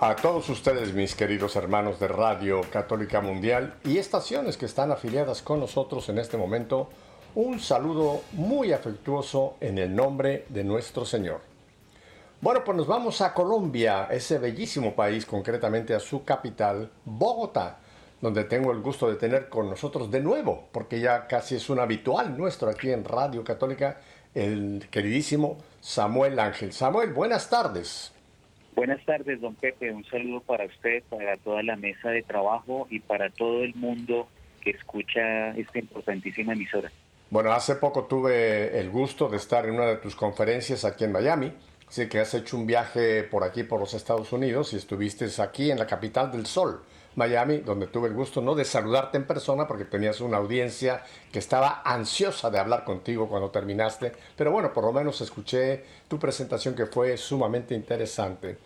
A todos ustedes, mis queridos hermanos de Radio Católica Mundial y estaciones que están afiliadas con nosotros en este momento, un saludo muy afectuoso en el nombre de nuestro Señor. Bueno, pues nos vamos a Colombia, ese bellísimo país, concretamente a su capital, Bogotá, donde tengo el gusto de tener con nosotros de nuevo, porque ya casi es un habitual nuestro aquí en Radio Católica, el queridísimo Samuel Ángel. Samuel, buenas tardes. Buenas tardes, don Pepe. Un saludo para usted, para toda la mesa de trabajo y para todo el mundo que escucha esta importantísima emisora. Bueno, hace poco tuve el gusto de estar en una de tus conferencias aquí en Miami. Así que has hecho un viaje por aquí, por los Estados Unidos, y estuviste aquí en la capital del sol, Miami, donde tuve el gusto no de saludarte en persona porque tenías una audiencia que estaba ansiosa de hablar contigo cuando terminaste, pero bueno, por lo menos escuché tu presentación que fue sumamente interesante.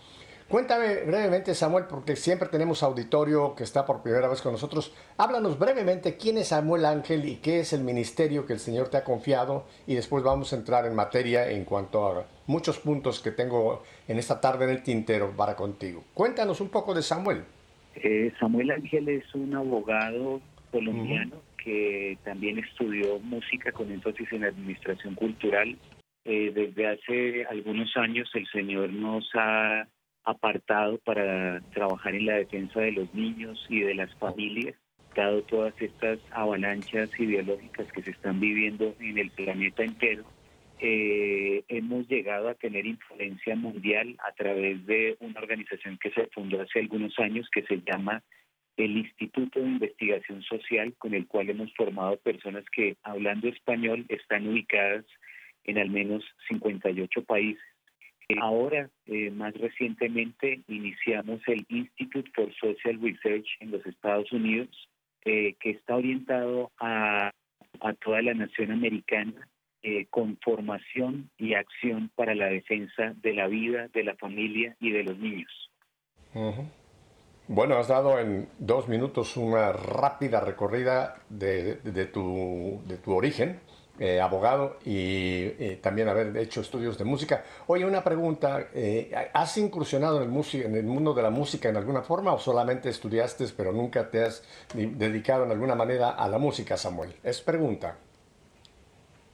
Cuéntame brevemente, Samuel, porque siempre tenemos auditorio que está por primera vez con nosotros. Háblanos brevemente quién es Samuel Ángel y qué es el ministerio que el Señor te ha confiado y después vamos a entrar en materia en cuanto a muchos puntos que tengo en esta tarde en el tintero para contigo. Cuéntanos un poco de Samuel. Eh, Samuel Ángel es un abogado colombiano que también estudió música con énfasis en administración cultural. Eh, desde hace algunos años el Señor nos ha apartado para trabajar en la defensa de los niños y de las familias, dado todas estas avalanchas ideológicas que se están viviendo en el planeta entero. Eh, hemos llegado a tener influencia mundial a través de una organización que se fundó hace algunos años que se llama el Instituto de Investigación Social, con el cual hemos formado personas que, hablando español, están ubicadas en al menos 58 países. Ahora, eh, más recientemente, iniciamos el Institute for Social Research en los Estados Unidos, eh, que está orientado a, toda la nación americana eh, con formación y acción para la defensa de la vida, de la familia y de los niños. Bueno, has dado en dos minutos una rápida recorrida de, tu, origen eh, abogado y también haber hecho estudios de música. Oye, una pregunta, eh, ¿has incursionado en el, en el mundo de la música en alguna forma o solamente estudiaste pero nunca te has dedicado en alguna manera a la música, Samuel? Es pregunta.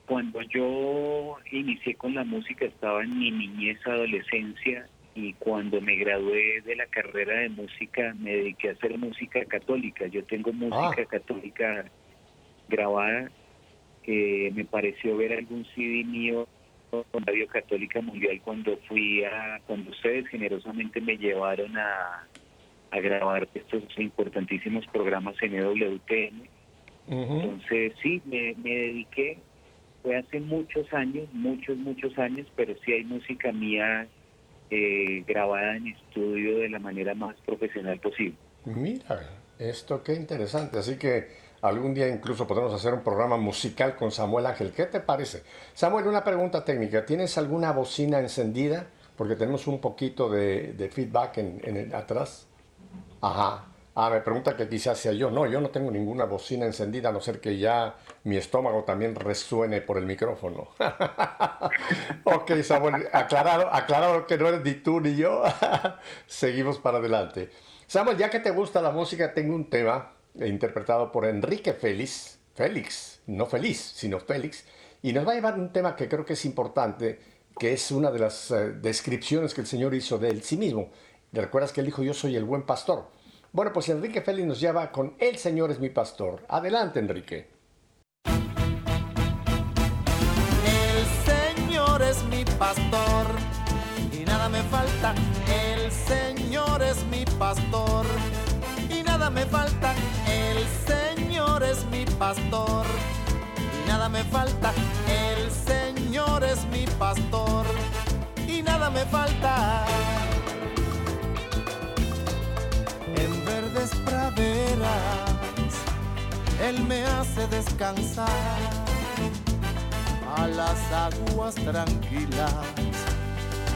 Cuando yo inicié con la música estaba en mi niñez, adolescencia y cuando me gradué de la carrera de música me dediqué a hacer música católica. Yo tengo música ah. católica grabada que me pareció ver algún CD mío con Radio Católica Mundial cuando fui a, cuando ustedes generosamente me llevaron a, a grabar estos importantísimos programas en EWTN. Entonces sí, me, me dediqué, fue hace muchos años, muchos, muchos años, pero sí hay música mía eh, grabada en estudio de la manera más profesional posible. Mira, esto qué interesante, así que Algún día incluso podemos hacer un programa musical con Samuel Ángel. ¿Qué te parece? Samuel, una pregunta técnica. ¿Tienes alguna bocina encendida? Porque tenemos un poquito de, feedback en, atrás. Ajá. Ah, me pregunta que quizás sea yo. No, yo no tengo ninguna bocina encendida, a no ser que ya mi estómago también resuene por el micrófono. ok, Samuel, aclarado, aclarado que no eres ni tú ni yo. Seguimos para adelante. Samuel, ya que te gusta la música, tengo un tema interpretado por Enrique Félix, Félix, no feliz, sino Félix, y nos va a llevar un tema que creo que es importante, que es una de las eh, descripciones que el Señor hizo de él sí mismo. ¿Recuerdas que él dijo, yo soy el buen pastor? Bueno, pues Enrique Félix nos lleva con El Señor es mi pastor. Adelante, Enrique. El Señor es mi pastor y nada me falta. El Señor es mi pastor y nada me falta es mi pastor y nada me falta. El Señor es mi pastor y nada me falta. Él me hace descansar a las aguas tranquilas,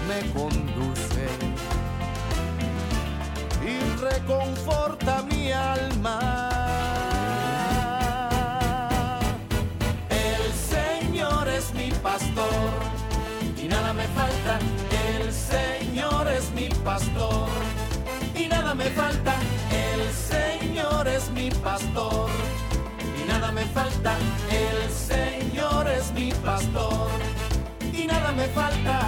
me conduce y reconforta mi alma. El Señor es mi pastor y nada me falta. El Señor es mi pastor y nada me falta. Es mi pastor y nada me falta. El Señor es mi pastor y nada me falta.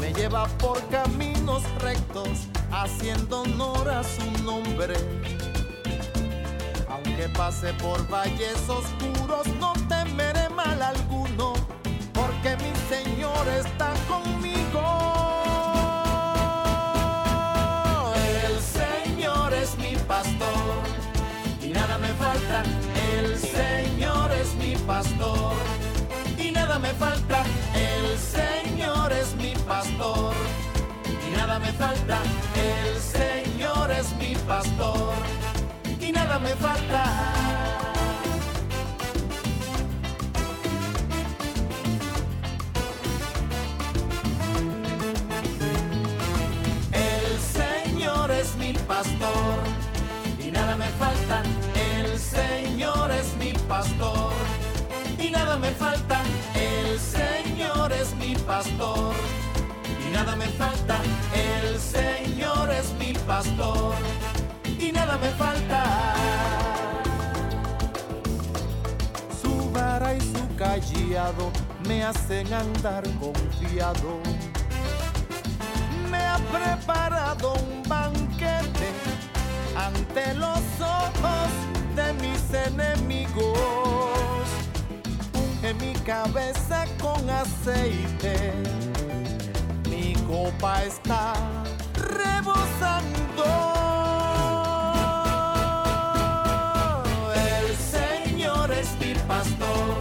Me lleva por caminos rectos, haciendo honor a su nombre. Aunque pase por valles oscuros, no temeré mal alguno, porque mi Señor está nada me falta. El Señor es mi pastor y nada me falta. El Señor es mi pastor y nada me falta. El Señor es mi pastor y nada me falta. El Señor es mi pastor y nada me falta. Pastor y nada me falta. El Señor es mi pastor y nada me falta. Su vara y su callado me hacen andar confiado. Me ha preparado un banquete ante los ojos de mis enemigos. Mi cabeza con aceite, mi copa está rebosando. El Señor es mi pastor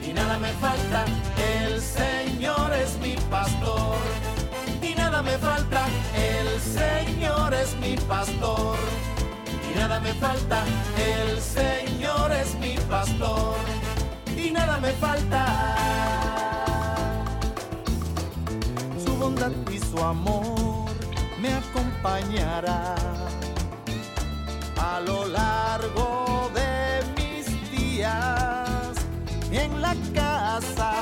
y nada me falta. El Señor es mi pastor y nada me falta. El Señor es mi pastor y nada me falta. El Señor es mi pastor nada me falta. Su bondad y su amor me acompañará a lo largo de mis días en la casa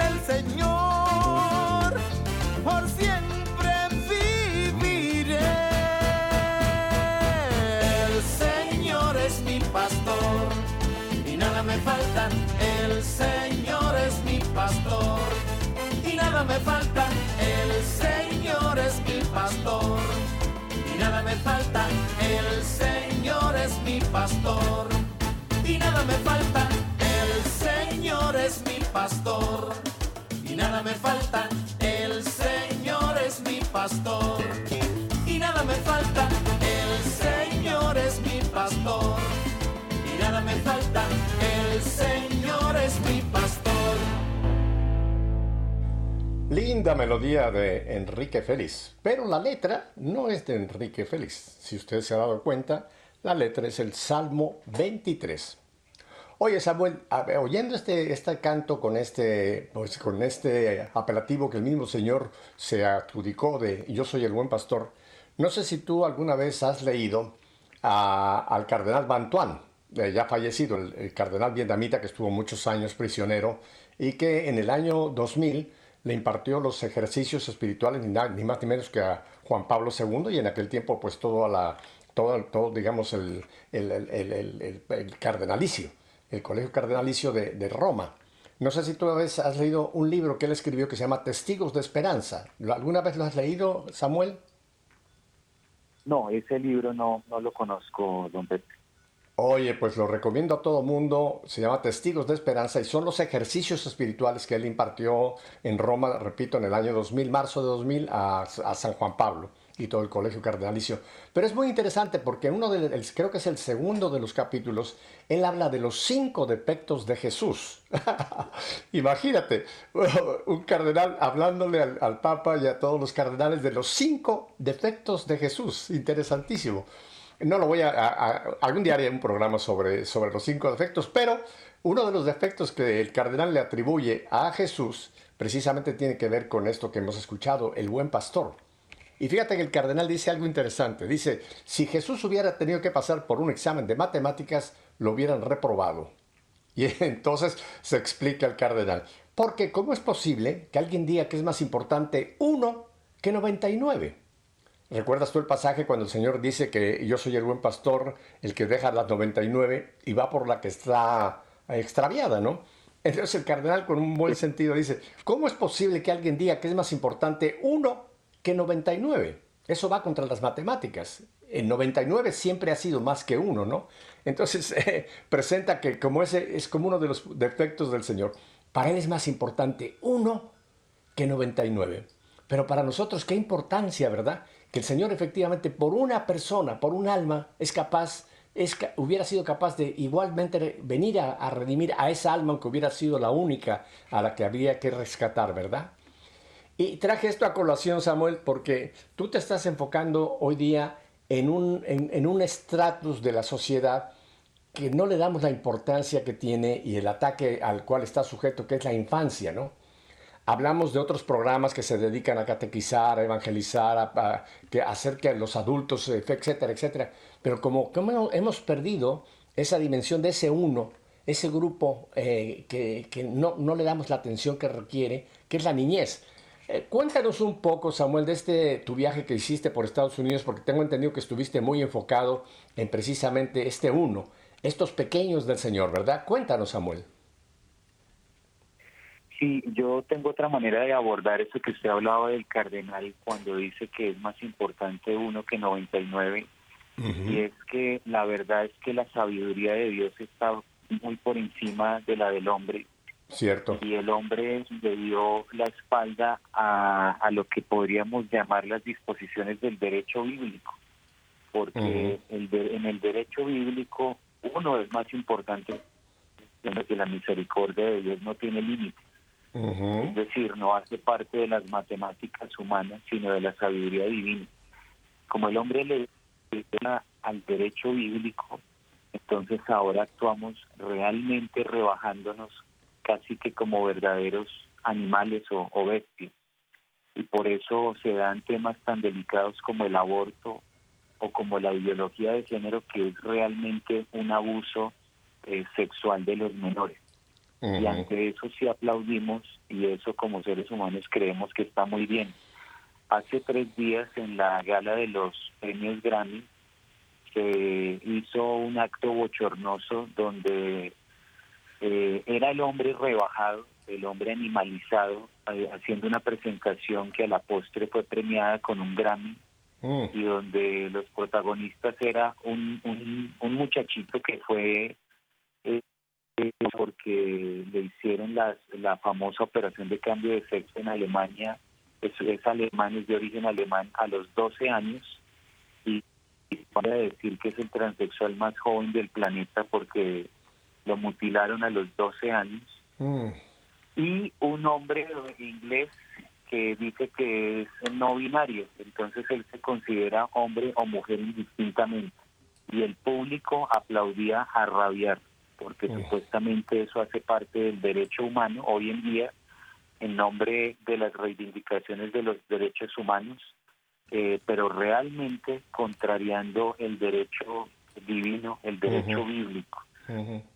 del Señor. Por siempre viviré. El Señor es mi pastor y nada me falta. Señor es mi pastor y nada me falta. El Señor es mi pastor y nada me falta. El Señor es mi pastor y nada me falta. El Señor es mi pastor y nada me falta. El Señor es mi pastor y nada me falta. Linda melodía de Enrique Félix, pero la letra no es de Enrique Félix. Si usted se ha dado cuenta, la letra es el Salmo 23. Oye Samuel, oyendo este, este canto con este, pues, con este apelativo que el mismo Señor se adjudicó de Yo soy el buen pastor, no sé si tú alguna vez has leído al cardenal Bantuán, eh, ya fallecido, el, el cardenal vietnamita que estuvo muchos años prisionero y que en el año 2000 le impartió los ejercicios espirituales ni, na- ni más ni menos que a Juan Pablo II y en aquel tiempo pues toda la, todo, digamos el, el, el- cardenalicio, el colegio cardenalicio de, de Roma. No sé si tú vez has leído un libro que él escribió que se llama Testigos de Esperanza. ¿Lo- ¿Alguna vez lo has leído, Samuel? No, ese libro no, no lo conozco, don Pepe. Oye, pues lo recomiendo a todo mundo. Se llama Testigos de Esperanza y son los ejercicios espirituales que él impartió en Roma, repito, en el año 2000, marzo de 2000, a, San Juan Pablo y todo el colegio cardenalicio. Pero es muy interesante porque uno de, el- creo que es el segundo de los capítulos, él habla de los cinco defectos de Jesús. Imagínate, un cardenal hablándole al, al Papa y a todos los cardenales de los cinco defectos de Jesús. Interesantísimo. No lo voy a, algún día haré un programa sobre, sobre los cinco defectos, pero uno de los defectos que el cardenal le atribuye a Jesús precisamente tiene que ver con esto que hemos escuchado, el buen pastor. Y fíjate que el cardenal dice algo interesante. Dice, si Jesús hubiera tenido que pasar por un examen de matemáticas, lo hubieran reprobado. Y entonces se explica el cardenal. Porque ¿cómo es posible que alguien diga que es más importante uno que 99? ¿Recuerdas tú el pasaje cuando el Señor dice que yo soy el buen pastor, el que deja las 99 y va por la que está extraviada, ¿no? Entonces el cardenal con un buen sentido dice, ¿cómo es posible que alguien diga que es más importante uno que 99? Eso va contra las matemáticas. El 99 siempre ha sido más que uno, ¿no? Entonces presenta que como ese es como uno de los defectos del Señor. Para él es más importante uno que 99. Pero para nosotros, qué importancia, ¿verdad? Que el Señor efectivamente por una persona, por un alma, es capaz hubiera sido capaz de igualmente venir a, redimir a esa alma, aunque hubiera sido la única a la que había que rescatar, ¿verdad? Y traje esto a colación, Samuel, porque tú te estás enfocando hoy día en un, en, un estratus de la sociedad que no le damos la importancia que tiene y el ataque al cual está sujeto, que es la infancia, ¿no? Hablamos de otros programas que se dedican a catequizar, a evangelizar, a, que hacer que los adultos, etcétera, etcétera. Pero como, hemos perdido esa dimensión de ese uno, ese grupo eh, que, no, le damos la atención que requiere, que es la niñez. Eh, cuéntanos un poco, Samuel, de este tu viaje que hiciste por Estados Unidos, porque tengo entendido que estuviste muy enfocado en precisamente este uno, estos pequeños del Señor, ¿verdad? Cuéntanos, Samuel. Sí, yo tengo otra manera de abordar eso que usted hablaba del cardenal cuando dice que es más importante uno que 99. Y es que la verdad es que la sabiduría de Dios está muy por encima de la del hombre. Cierto. Y el hombre le dio la espalda a, a lo que podríamos llamar las disposiciones del derecho bíblico. Porque el en el derecho bíblico uno es más importante que la misericordia de Dios no tiene Es decir, no hace parte de las matemáticas humanas, sino de la sabiduría divina. Como el hombre le da al derecho bíblico, entonces ahora actuamos realmente rebajándonos casi que como verdaderos animales o, o bestias. Y por eso se dan temas tan delicados como el aborto o como la ideología de género, que es realmente un abuso eh, sexual de los menores. Y ante eso sí aplaudimos y eso como seres humanos creemos que está muy bien. Hace tres días en la gala de los premios Grammy se hizo un acto bochornoso donde eh, era el hombre rebajado, el hombre animalizado, eh, haciendo una presentación que a la postre fue premiada con un Grammy mm. y donde los protagonistas era un, un, un muchachito que fue eh, porque le hicieron la famosa operación de cambio de sexo en Alemania, es, es alemán, es de origen alemán, a los 12 años, y, y a decir que es el transexual más joven del planeta porque lo mutilaron a los 12 años. Mm. Y un hombre inglés que dice que es no binario, entonces él se considera hombre o mujer indistintamente. Y el público aplaudía a rabiar porque supuestamente eso hace parte del derecho humano hoy en día en nombre de las reivindicaciones de los derechos humanos, eh, pero realmente contrariando el derecho divino, el derecho bíblico.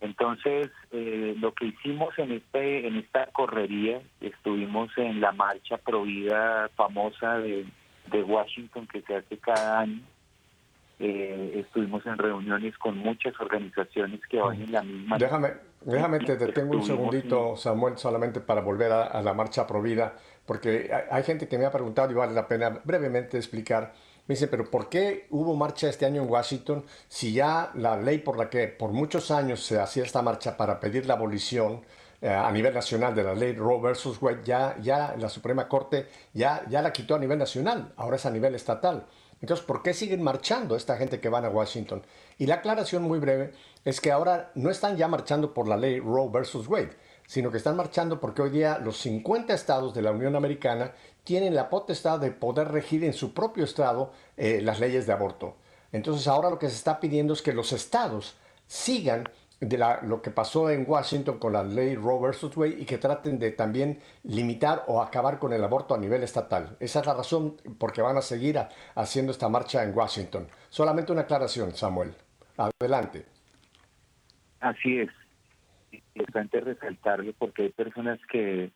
Entonces, eh, lo que hicimos en este en esta correría, estuvimos en la marcha provida famosa de, de Washington que se hace cada año, eh, estuvimos en reuniones con muchas organizaciones que van en la misma... Déjame, déjame te detengo un segundito, Samuel, solamente para volver a, la marcha Provida, porque hay, gente que me ha preguntado y vale la pena brevemente explicar. Me dice, pero ¿por qué hubo marcha este año en Washington si ya la ley por la que por muchos años se hacía esta marcha para pedir la abolición eh, a nivel nacional de la ley Roe versus Wade, ya, ya la Suprema Corte ya, ya la quitó a nivel nacional, ahora es a nivel estatal. Entonces, ¿por qué siguen marchando esta gente que van a Washington? Y la aclaración muy breve es que ahora no están ya marchando por la ley Roe versus Wade, sino que están marchando porque hoy día los 50 estados de la Unión Americana tienen la potestad de poder regir en su propio estado eh, las leyes de aborto. Entonces ahora lo que se está pidiendo es que los estados sigan de lo que pasó en Washington con la ley Roe vs. Wade y que traten de también limitar o acabar con el aborto a nivel estatal. Esa es la razón por que van a seguir haciendo esta marcha en Washington. Solamente una aclaración, Samuel. Adelante. Así es. Importante resaltarlo porque hay personas que,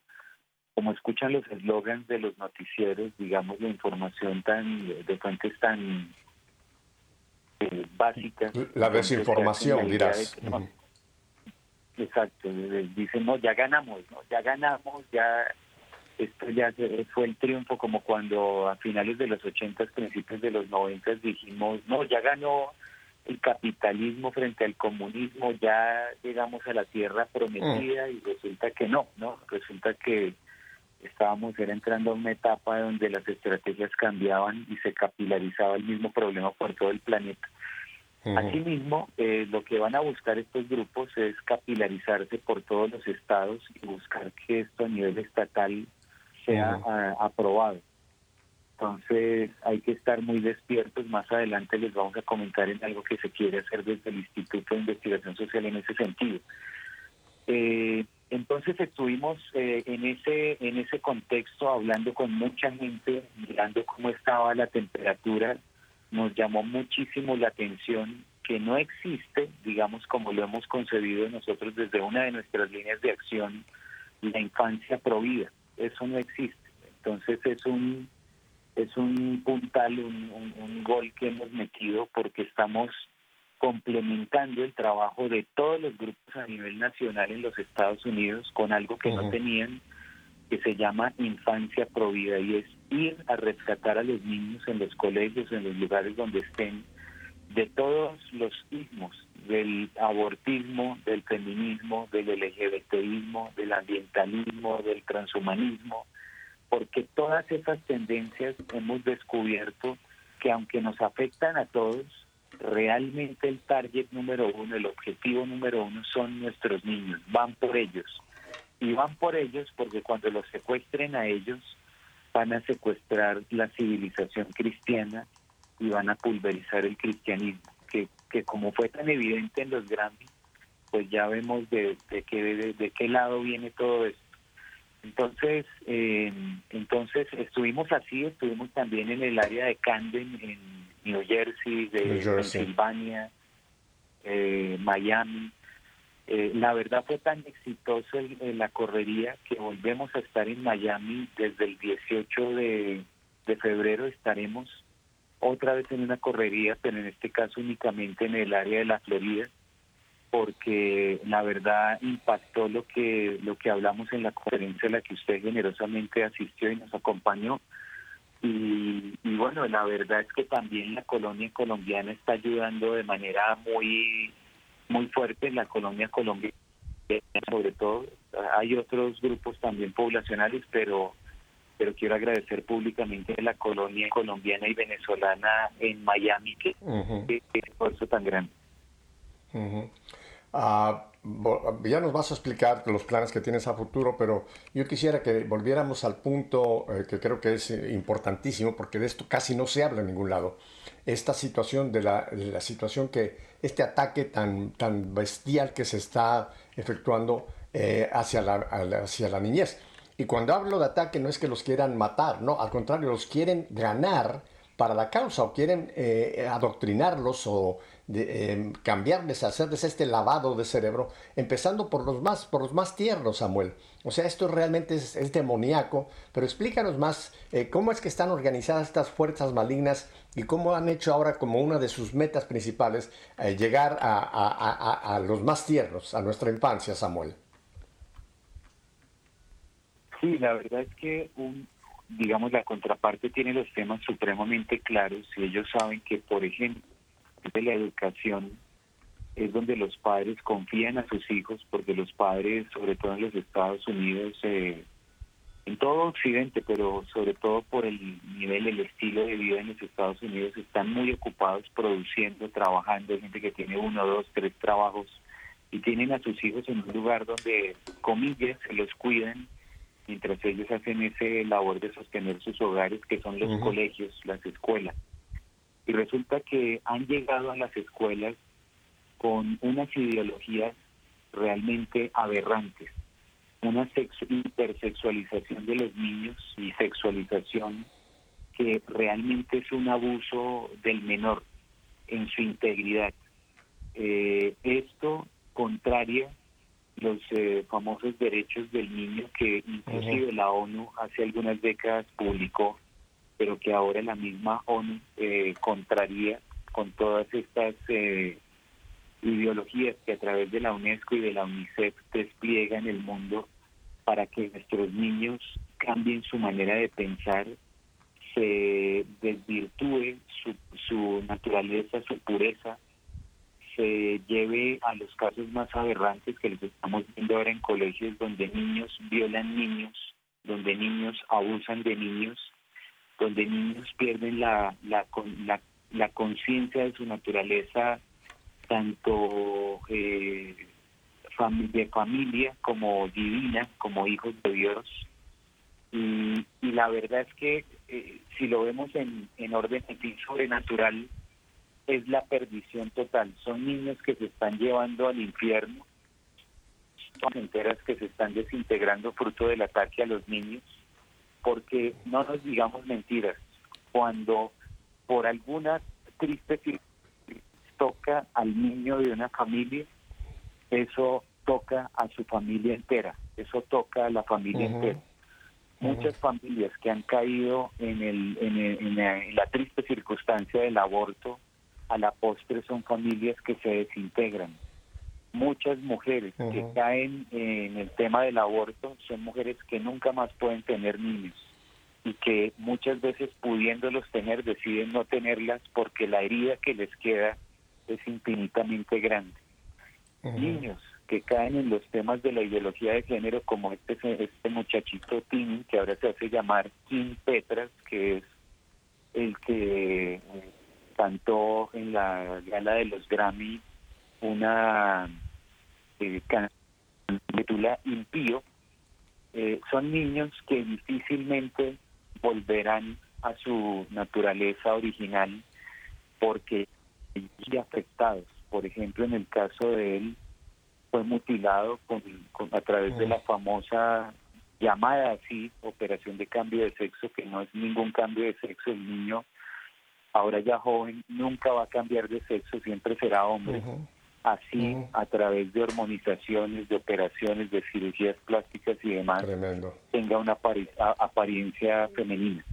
como escuchan los eslogans de los noticieros, digamos, la información tan de fuentes tan eh, básicas. La desinformación, dirás. Exacto, dicen, no, ya ganamos, ¿no? ya ganamos, ya esto ya fue el triunfo como cuando a finales de los 80, principios de los 90 dijimos, no, ya ganó el capitalismo frente al comunismo, ya llegamos a la tierra prometida mm. y resulta que no, ¿no? Resulta que estábamos era entrando a una etapa donde las estrategias cambiaban y se capilarizaba el mismo problema por todo el planeta. Asimismo, eh, lo que van a buscar estos grupos es capilarizarse por todos los estados y buscar que esto a nivel estatal sea aprobado. Entonces hay que estar muy despiertos. Más adelante les vamos a comentar en algo que se quiere hacer desde el Instituto de Investigación Social en ese sentido. Eh, entonces estuvimos eh, en ese en ese contexto hablando con mucha gente, mirando cómo estaba la temperatura. Nos llamó muchísimo la atención que no existe, digamos como lo hemos concebido nosotros desde una de nuestras líneas de acción, la infancia provida. Eso no existe. Entonces es un es un puntal, un, un gol que hemos metido porque estamos complementando el trabajo de todos los grupos a nivel nacional en los Estados Unidos con algo que no tenían, que se llama infancia provida y es ir a rescatar a los niños en los colegios, en los lugares donde estén, de todos los ismos, del abortismo, del feminismo, del LGBTismo, del ambientalismo, del transhumanismo, porque todas esas tendencias hemos descubierto que aunque nos afectan a todos, realmente el target número uno, el objetivo número uno son nuestros niños, van por ellos. Y van por ellos porque cuando los secuestren a ellos, van a secuestrar la civilización cristiana y van a pulverizar el cristianismo, que, que como fue tan evidente en los Grammy, pues ya vemos de, de, qué, de, qué lado viene todo esto. Entonces, eh, entonces estuvimos así, estuvimos también en el área de Camden, en New Jersey, de Pensilvania, eh, Miami. Eh, la verdad fue tan exitoso la correría que volvemos a estar en Miami desde el 18 de, de febrero. Estaremos otra vez en una correría, pero en este caso únicamente en el área de la Florida, porque la verdad impactó lo que lo que hablamos en la conferencia a la que usted generosamente asistió y nos acompañó y, bueno, la verdad es que también la colonia colombiana está ayudando de manera muy muy fuerte, la colonia colombiana sobre todo. Hay otros grupos también poblacionales, pero pero quiero agradecer públicamente a la colonia colombiana y venezolana en Miami que uh esfuerzo tan grande. Ya nos vas a explicar los planes que tienes a futuro, pero yo quisiera que volviéramos al punto eh, que creo que es eh, importantísimo, porque de esto casi no se habla en ningún lado. Esta situación de la, situación que este ataque tan, tan bestial que se está efectuando eh, hacia, la, hacia la niñez. Y cuando hablo de ataque no es que los quieran matar, no, al contrario, los quieren ganar para la causa o quieren adoctrinarlos o de, eh, cambiarles, hacerles este lavado de cerebro, empezando por los más, por los más tiernos, Samuel. O sea, esto realmente es, demoníaco, pero explícanos más eh, cómo es que están organizadas estas fuerzas malignas y cómo han hecho ahora como una de sus metas principales eh, llegar a, los más tiernos, a nuestra infancia, Samuel. Sí, la verdad es que un, digamos la contraparte tiene los temas supremamente claros y ellos saben que, por ejemplo, de la educación es donde los padres confían a sus hijos, porque los padres, sobre todo en los Estados Unidos, eh, en todo Occidente, pero sobre todo por el nivel, el estilo de vida en los Estados Unidos, están muy ocupados produciendo, trabajando, hay gente que tiene uno, dos, tres trabajos y tienen a sus hijos en un lugar donde, comillas, se los cuidan mientras ellos hacen ese labor de sostener sus hogares, que son los colegios, las escuelas. Y resulta que han llegado a las escuelas con unas ideologías realmente aberrantes, una hipersexualización de los niños y sexualización que realmente es un abuso del menor en su integridad. Eh, esto contraria los eh, famosos derechos del niño que inclusive la ONU hace algunas décadas publicó, pero que ahora la misma ONU eh, contraría con todas estas eh, ideologías que a través de la UNESCO y de la UNICEF despliegan el mundo para que nuestros niños cambien su manera de pensar, se desvirtúe su, naturaleza, su pureza, se lleve a los casos más aberrantes que les estamos viendo ahora en colegios donde niños violan niños, donde niños abusan de niños, donde niños pierden la, la, la, conciencia de su naturaleza, tanto eh, de familia como divina, como hijos de Dios. Y, y la verdad es que eh, si lo vemos en, en orden sobrenatural, es la perdición total. Son niños que se están llevando al infierno, son enteras que se están desintegrando fruto del ataque a los niños, porque no nos digamos mentiras, cuando por alguna triste toca al niño de una familia, eso toca a su familia entera, eso toca a la familia entera. Muchas familias que han caído en, el, en la triste circunstancia del aborto a la postre son familias que se desintegran. Muchas mujeres que caen en el tema del aborto son mujeres que nunca más pueden tener niños y que muchas veces pudiéndolos tener deciden no tenerlas porque la herida que les queda es infinitamente grande. Niños que caen en los temas de la ideología de género como este este muchachito Tim que ahora se hace llamar Kim Petras que es el que cantó en la gala de los Grammy una eh, titula Impío, eh, son niños que difícilmente volverán a su naturaleza original porque afectados. Por ejemplo, en el caso de él, fue mutilado con, a través de la famosa llamada así, operación de cambio de sexo, que no es ningún cambio de sexo, el niño ahora ya joven, nunca va a cambiar de sexo, siempre será hombre. Así, a través de hormonizaciones, de operaciones, de cirugías plásticas y demás, tenga una apariencia femenina.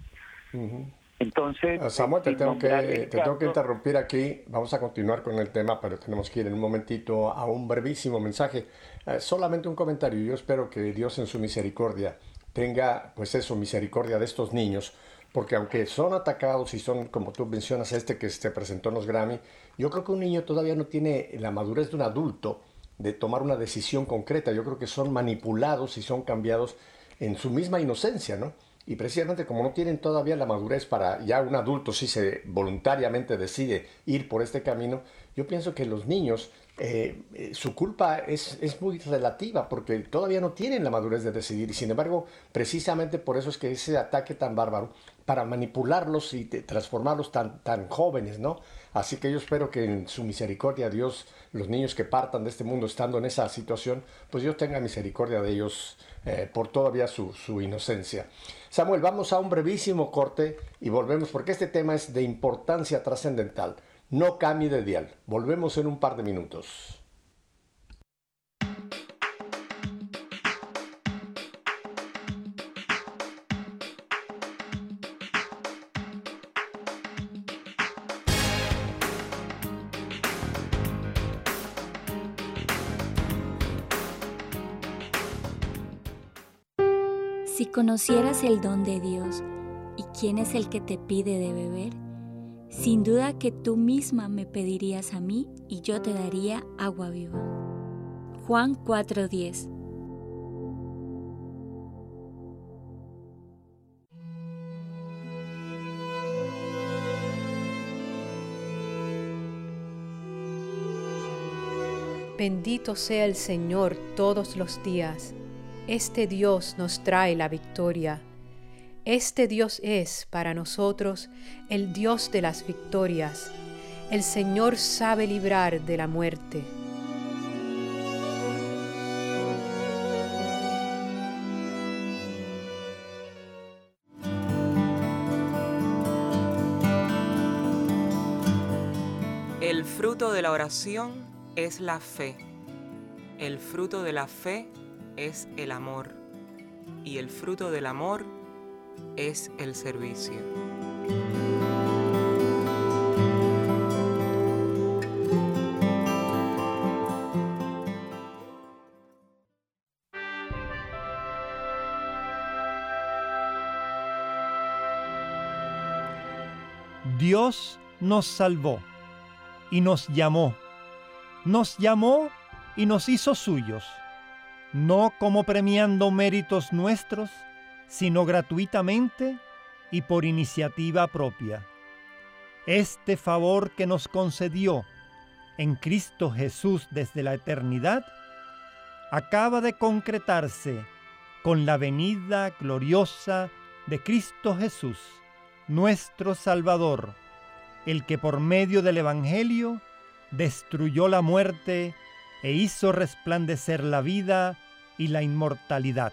Entonces, ah, Samuel, te tengo, que, te tengo que interrumpir aquí. Vamos a continuar con el tema, pero tenemos que ir en un momentito a un brevísimo mensaje. Eh, solamente un comentario. Yo espero que Dios en su misericordia tenga, pues eso, misericordia de estos niños porque aunque son atacados y son, como tú mencionas, este que se presentó en los Grammy, yo creo que un niño todavía no tiene la madurez de un adulto de tomar una decisión concreta. Yo creo que son manipulados y son cambiados en su misma inocencia, ¿no? Y precisamente como no tienen todavía la madurez para ya un adulto si se voluntariamente decide ir por este camino, yo pienso que los niños eh, eh, su culpa es, es, muy relativa porque todavía no tienen la madurez de decidir y sin embargo precisamente por eso es que ese ataque tan bárbaro para manipularlos y transformarlos tan, tan jóvenes, ¿no? Así que yo espero que en su misericordia Dios, los niños que partan de este mundo estando en esa situación, pues Dios tenga misericordia de ellos eh, por todavía su, su inocencia. Samuel, vamos a un brevísimo corte y volvemos porque este tema es de importancia trascendental. No cambie de dial. Volvemos en un par de minutos. Conocieras el don de Dios y quién es el que te pide de beber, sin duda que tú misma me pedirías a mí y yo te daría agua viva. Juan 4:10 Bendito sea el Señor todos los días. Este Dios nos trae la victoria. Este Dios es para nosotros el Dios de las victorias. El Señor sabe librar de la muerte. El fruto de la oración es la fe. El fruto de la fe es el amor. Y el fruto del amor es el servicio. Dios nos salvó y nos llamó. Nos llamó y nos hizo suyos, no como premiando méritos nuestros, sino gratuitamente y por iniciativa propia. Este favor que nos concedió en Cristo Jesús desde la eternidad acaba de concretarse con la venida gloriosa de Cristo Jesús, nuestro Salvador, el que por medio del Evangelio destruyó la muerte e hizo resplandecer la vida y la inmortalidad.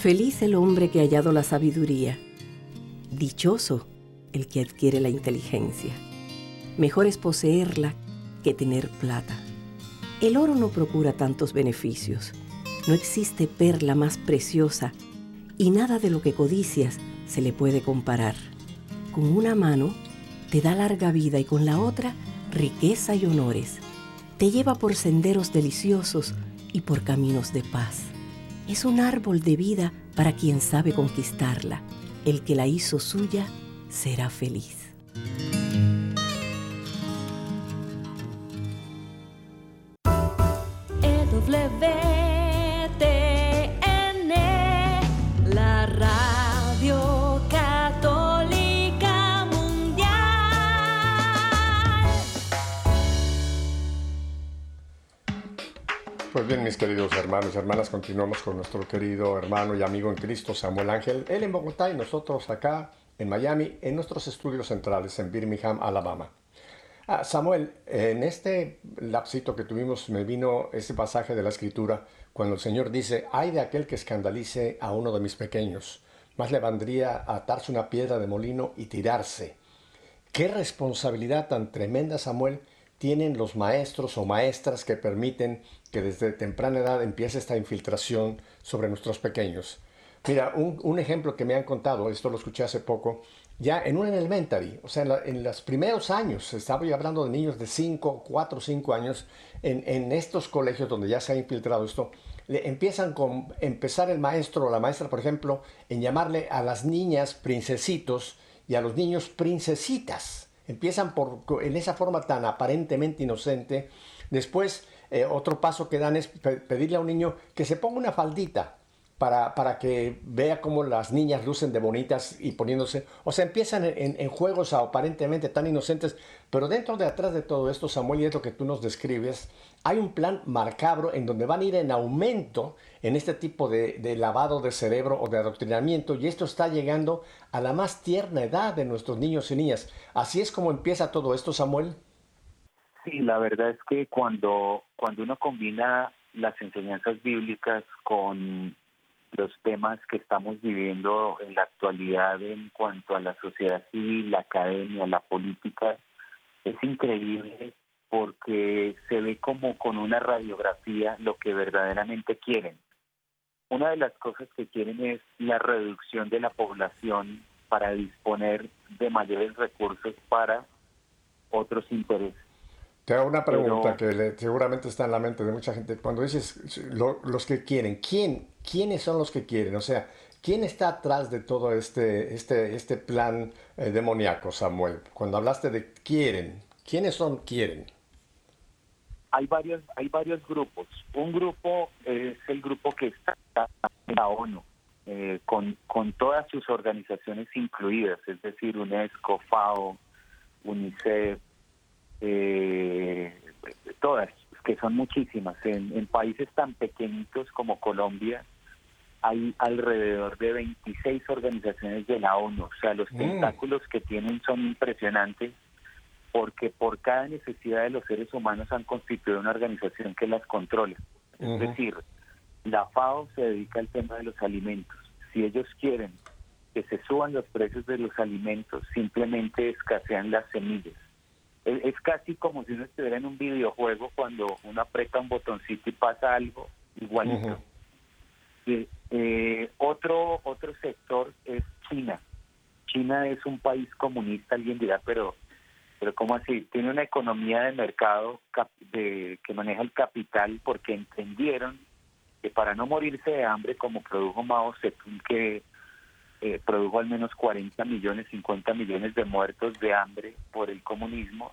Feliz el hombre que ha hallado la sabiduría. Dichoso el que adquiere la inteligencia. Mejor es poseerla que tener plata. El oro no procura tantos beneficios. No existe perla más preciosa y nada de lo que codicias se le puede comparar. Con una mano te da larga vida y con la otra riqueza y honores. Te lleva por senderos deliciosos y por caminos de paz es un árbol de vida para quien sabe conquistarla. El que la hizo suya será feliz. Bien, mis queridos hermanos y hermanas, continuamos con nuestro querido hermano y amigo en Cristo, Samuel Ángel, él en Bogotá y nosotros acá en Miami, en nuestros estudios centrales en Birmingham, Alabama. Ah, Samuel, en este lapsito que tuvimos me vino ese pasaje de la Escritura cuando el Señor dice, hay de aquel que escandalice a uno de mis pequeños, más le vendría atarse una piedra de molino y tirarse. Qué responsabilidad tan tremenda, Samuel, tienen los maestros o maestras que permiten que desde temprana edad empiece esta infiltración sobre nuestros pequeños. Mira, un, ejemplo que me han contado, esto lo escuché hace poco, ya en un elementary, o sea, en, los primeros años, estaba yo hablando de niños de 5, 4, 5 años, en, estos colegios donde ya se ha infiltrado esto, le empiezan con empezar el maestro o la maestra, por ejemplo, en llamarle a las niñas princesitos y a los niños princesitas. Empiezan por, en esa forma tan aparentemente inocente. Después eh, otro paso que dan es pedirle a un niño que se ponga una faldita para, para, que vea cómo las niñas lucen de bonitas y poniéndose, o sea, empiezan en, juegos aparentemente tan inocentes, pero dentro de atrás de todo esto, Samuel, y es lo que tú nos describes, hay un plan macabro en donde van a ir en aumento en este tipo de, de lavado de cerebro o de adoctrinamiento, y esto está llegando a la más tierna edad de nuestros niños y niñas. Así es como empieza todo esto, Samuel. Sí, la verdad es que cuando, cuando uno combina las enseñanzas bíblicas con los temas que estamos viviendo en la actualidad en cuanto a la sociedad civil, la academia, la política, es increíble porque se ve como con una radiografía lo que verdaderamente quieren. Una de las cosas que quieren es la reducción de la población para disponer de mayores recursos para otros intereses. Te hago una pregunta que seguramente está en la mente de mucha gente. Cuando dices los que quieren, ¿quién, ¿quiénes son los que quieren? O sea, ¿quién está atrás de todo este, este, este plan eh, demoníaco, Samuel? Cuando hablaste de quieren, ¿quiénes son quieren? Hay varios, hay varios grupos. Un grupo es el grupo que está ahora con, con todas sus organizaciones incluidas, es decir, UNESCO, FAO, UNICEF, eh, todas, que son muchísimas. En, en países tan pequeñitos como Colombia hay alrededor de 26 organizaciones de la ONU, o sea, los Mm. tentáculos que tienen son impresionantes porque por cada necesidad de los seres humanos han constituido una organización que las controla. Es decir, la FAO se dedica al tema de los alimentos. Si ellos quieren que se suban los precios de los alimentos, simplemente escasean las semillas. Es, es casi como si uno estuviera en un videojuego cuando uno aprieta un botoncito y pasa algo igualito. Eh, eh, otro otro sector es China. China es un país comunista, alguien dirá, pero pero ¿cómo así? Tiene una economía de mercado de- que maneja el capital porque entendieron que para no morirse de hambre, como produjo Mao Zedong, que eh, produjo al menos 40 millones, 50 millones de muertos de hambre por el comunismo,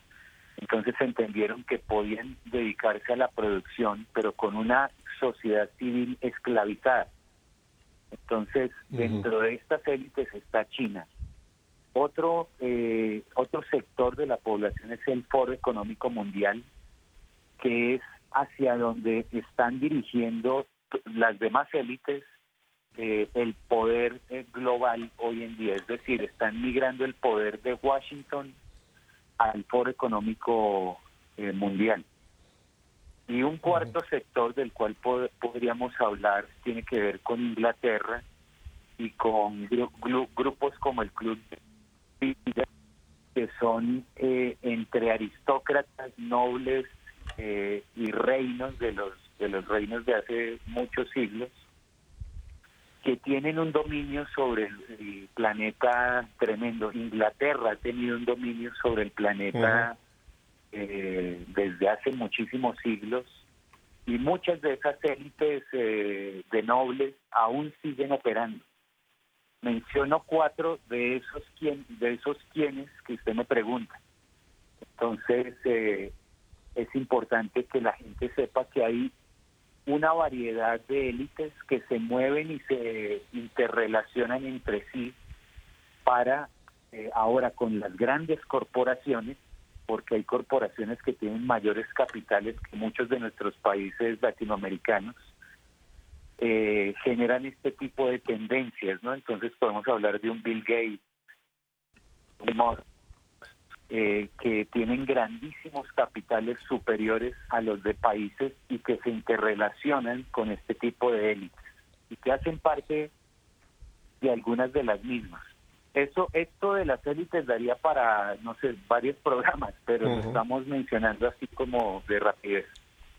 entonces entendieron que podían dedicarse a la producción, pero con una sociedad civil esclavizada. Entonces, dentro de estas élites está China. Otro, eh, otro sector de la población es el Foro Económico Mundial, que es hacia donde están dirigiendo las demás élites eh, el poder eh, global hoy en día. Es decir, están migrando el poder de Washington al Foro Económico eh, Mundial. Y un cuarto sector del cual pod- podríamos hablar tiene que ver con Inglaterra y con gru- gru- grupos como el Club de que son eh, entre aristócratas, nobles eh, y reinos de los de los reinos de hace muchos siglos que tienen un dominio sobre el, planeta tremendo. Inglaterra ha tenido un dominio sobre el planeta eh, desde hace muchísimos siglos y muchas de esas élites eh, de nobles aún siguen operando. Menciono cuatro de esos quien, de esos quienes que usted me pregunta. Entonces eh, es importante que la gente sepa que hay una variedad de élites que se mueven y se interrelacionan entre sí para eh, ahora con las grandes corporaciones, porque hay corporaciones que tienen mayores capitales que muchos de nuestros países latinoamericanos, eh, generan este tipo de tendencias, ¿no? Entonces podemos hablar de un Bill Gates, un eh, que tienen grandísimos capitales superiores a los de países y que se interrelacionan con este tipo de élites y que hacen parte de algunas de las mismas. Eso, esto de las élites daría para, no sé, varios programas, pero lo Ujú. estamos mencionando así como de rapidez.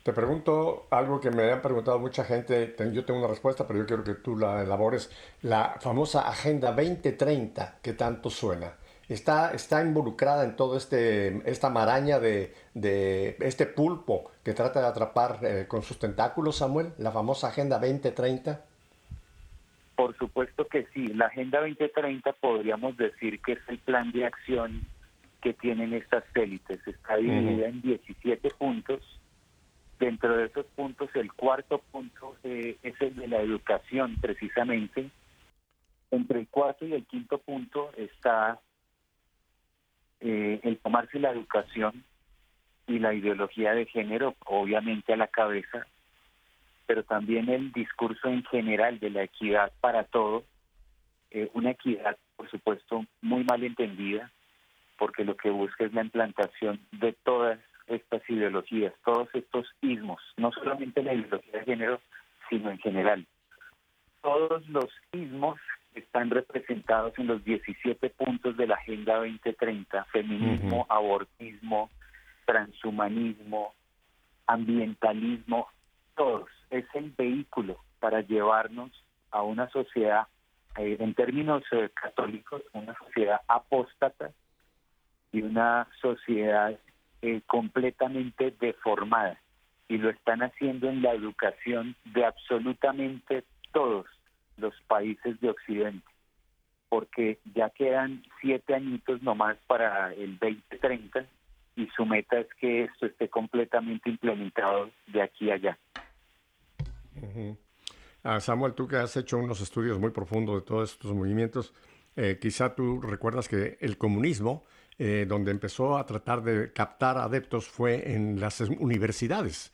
Te pregunto algo que me han preguntado mucha gente, yo tengo una respuesta, pero yo quiero que tú la elabores. La famosa Agenda 2030, que tanto suena, está, está involucrada en todo este esta maraña de, de este pulpo que trata de atrapar eh, con sus tentáculos, Samuel, la famosa Agenda 2030. Por supuesto que sí, la Agenda 2030 podríamos decir que es el plan de acción que tienen estas élites. Está dividida en 17 puntos. Dentro de esos puntos, el cuarto punto eh, es el de la educación, precisamente. Entre el cuarto y el quinto punto está eh, el tomarse la educación y la ideología de género, obviamente a la cabeza, pero también el discurso en general de la equidad para todos, eh, una equidad, por supuesto, muy mal entendida, porque lo que busca es la implantación de todas estas ideologías, todos estos ismos, no solamente la ideología de género, sino en general. Todos los ismos están representados en los 17 puntos de la Agenda 2030, feminismo, abortismo, transhumanismo, ambientalismo, todos. Es el vehículo para llevarnos a una sociedad, eh, en términos eh, católicos, una sociedad apóstata y una sociedad eh, completamente deformada. Y lo están haciendo en la educación de absolutamente todos los países de Occidente, porque ya quedan siete añitos nomás para el 2030 y su meta es que esto esté completamente implementado de aquí a allá. Ujú. Ah, Samuel, tú que has hecho unos estudios muy profundos de todos estos movimientos, eh, quizá tú recuerdas que el comunismo, eh, donde empezó a tratar de captar adeptos, fue en las universidades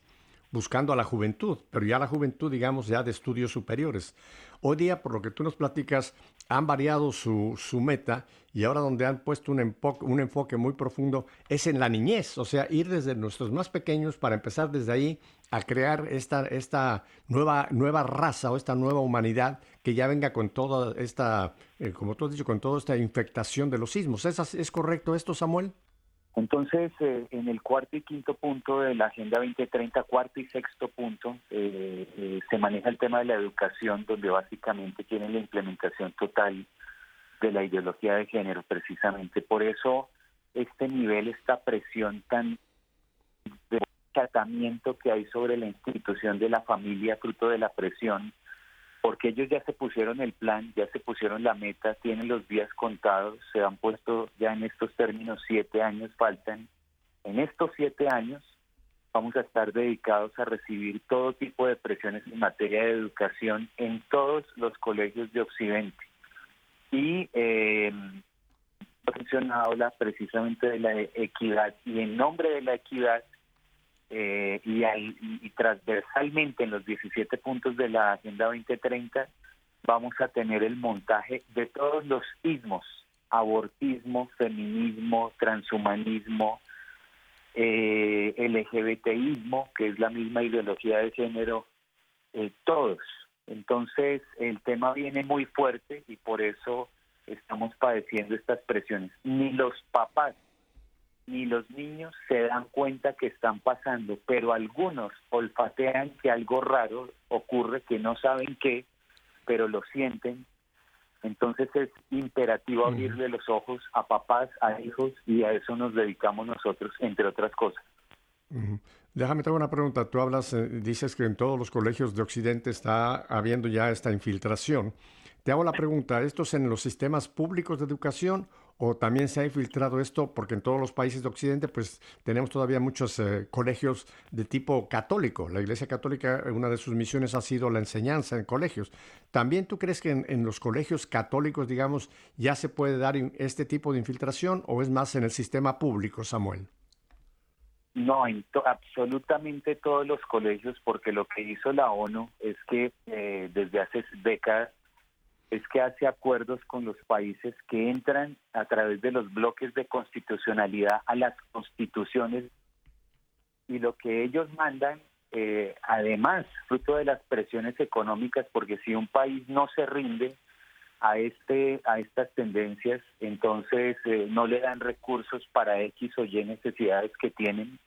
buscando a la juventud, pero ya la juventud, digamos, ya de estudios superiores. Hoy día, por lo que tú nos platicas, han variado su, su meta y ahora donde han puesto un, enfoque, muy profundo es en la niñez, o sea, ir desde nuestros más pequeños para empezar desde ahí a crear esta, esta nueva, nueva raza o esta nueva humanidad que ya venga con toda esta, eh, como tú has dicho, con toda esta infectación de los sismos. ¿Es, ¿Es correcto esto, Samuel? Entonces, eh, en el cuarto y quinto punto de la Agenda 2030, cuarto y sexto punto, eh, eh, se maneja el tema de la educación, donde básicamente tiene la implementación total de la ideología de género, precisamente. Por eso, este nivel, esta presión tan de tratamiento que hay sobre la institución de la familia, fruto de la presión, porque ellos ya se pusieron el plan, ya se pusieron la meta, tienen los días contados, se han puesto ya en estos términos siete años, faltan. En estos siete años vamos a estar dedicados a recibir todo tipo de presiones en materia de educación en todos los colegios de Occidente. Y eh, mencionado la precisamente de la equidad y en nombre de la equidad eh, y, transversalmente en los 17 puntos de la Agenda 2030 vamos a tener el montaje de todos los ismos, abortismo, feminismo, transhumanismo, eh, LGBTismo, que es la misma ideología de género, eh, todos. Entonces el tema viene muy fuerte y por eso estamos padeciendo estas presiones. Ni los papás ni los niños se dan cuenta que están pasando, pero algunos olfatean que algo raro ocurre, que no saben qué, pero lo sienten. Entonces es imperativo abrirle los ojos a papás, a hijos, y a eso nos dedicamos nosotros, entre otras cosas. Déjame te una pregunta. Tú hablas, eh, dices que en todos los colegios de Occidente está habiendo ya esta infiltración. Te hago la pregunta, ¿esto es en los sistemas públicos de educación o también se ha infiltrado esto porque en todos los países de Occidente pues tenemos todavía muchos eh, colegios de tipo católico. La Iglesia Católica, una de sus misiones ha sido la enseñanza en colegios. ¿También tú crees que en, los colegios católicos, digamos, ya se puede dar este tipo de infiltración o es más en el sistema público, Samuel? No, en absolutamente todos los colegios, porque lo que hizo la ONU es que eh, desde hace décadas es que hace acuerdos con los países que entran a través de los bloques de constitucionalidad a las constituciones y lo que ellos mandan, eh, además, fruto de las presiones económicas, porque si un país no se rinde a este a estas tendencias, entonces eh, no le dan recursos para X o Y necesidades que tienen.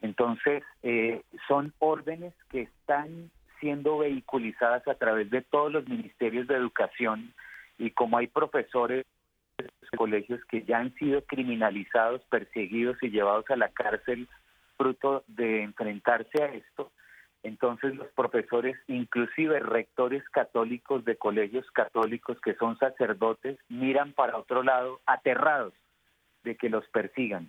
Entonces, eh, son órdenes que están siendo vehiculizadas a través de todos los ministerios de educación y como hay profesores de colegios que ya han sido criminalizados, perseguidos y llevados a la cárcel fruto de enfrentarse a esto, entonces los profesores, inclusive rectores católicos de colegios católicos que son sacerdotes, miran para otro lado aterrados de que los persigan.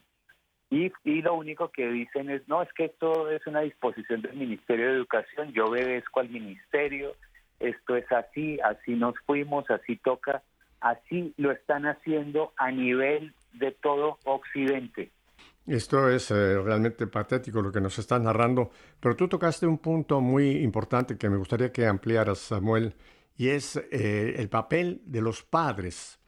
Y, lo único que dicen es, no, es que esto es una disposición del Ministerio de Educación, yo obedezco al Ministerio, esto es así, así nos fuimos, así toca, así lo están haciendo a nivel de todo Occidente. Esto es eh, realmente patético lo que nos estás narrando, pero tú tocaste un punto muy importante que me gustaría que ampliaras, Samuel, y es eh, el papel de los padres